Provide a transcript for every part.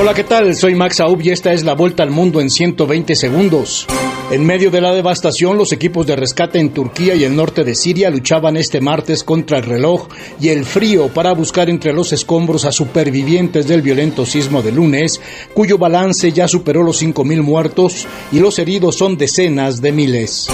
Hola, ¿qué tal? Soy Max Aub y esta es la vuelta al mundo en 120 segundos. En medio de la devastación, los equipos de rescate en Turquía y el norte de Siria luchaban este martes contra el reloj y el frío para buscar entre los escombros a supervivientes del violento sismo de lunes, cuyo balance ya superó los 5.000 muertos y los heridos son decenas de miles.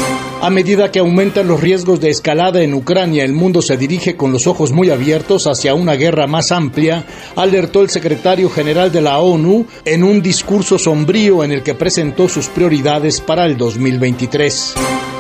A medida que aumentan los riesgos de escalada en Ucrania, el mundo se dirige con los ojos muy abiertos hacia una guerra más amplia, alertó el secretario general de la ONU en un discurso sombrío en el que presentó sus prioridades para el 2023.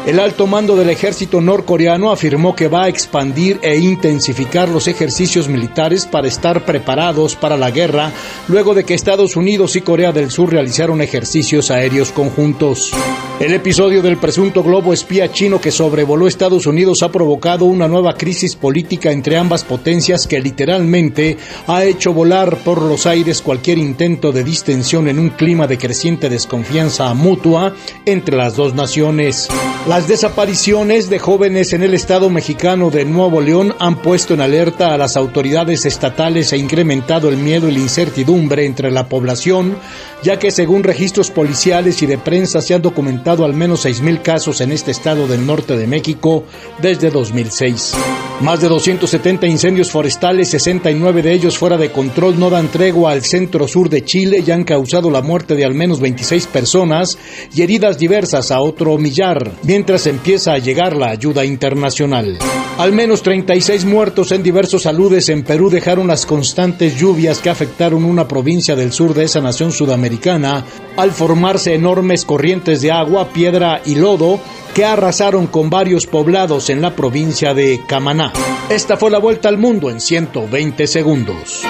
El alto mando del ejército norcoreano afirmó que va a expandir e intensificar los ejercicios militares para estar preparados para la guerra luego de que Estados Unidos y Corea del Sur realizaron ejercicios aéreos conjuntos. El episodio del presunto globo espía chino que sobrevoló Estados Unidos ha provocado una nueva crisis política entre ambas potencias que literalmente ha hecho volar por los aires cualquier intento de distensión en un clima de creciente desconfianza mutua entre las dos naciones. Las desapariciones de jóvenes en el estado mexicano de Nuevo León han puesto en alerta a las autoridades estatales e incrementado el miedo y la incertidumbre entre la población, ya que según registros policiales y de prensa se han documentado al menos 6.000 casos en este estado del norte de México desde 2006. Más de 270 incendios forestales, 69 de ellos fuera de control, no dan tregua al centro sur de Chile y han causado la muerte de al menos 26 personas y heridas diversas a otro millar, mientras empieza a llegar la ayuda internacional. Al menos 36 muertos en diversos saludes en Perú dejaron las constantes lluvias que afectaron una provincia del sur de esa nación sudamericana al formarse enormes corrientes de piedra y lodo que arrasaron con varios poblados en la provincia de Camaná. Esta fue la vuelta al mundo en 120 segundos.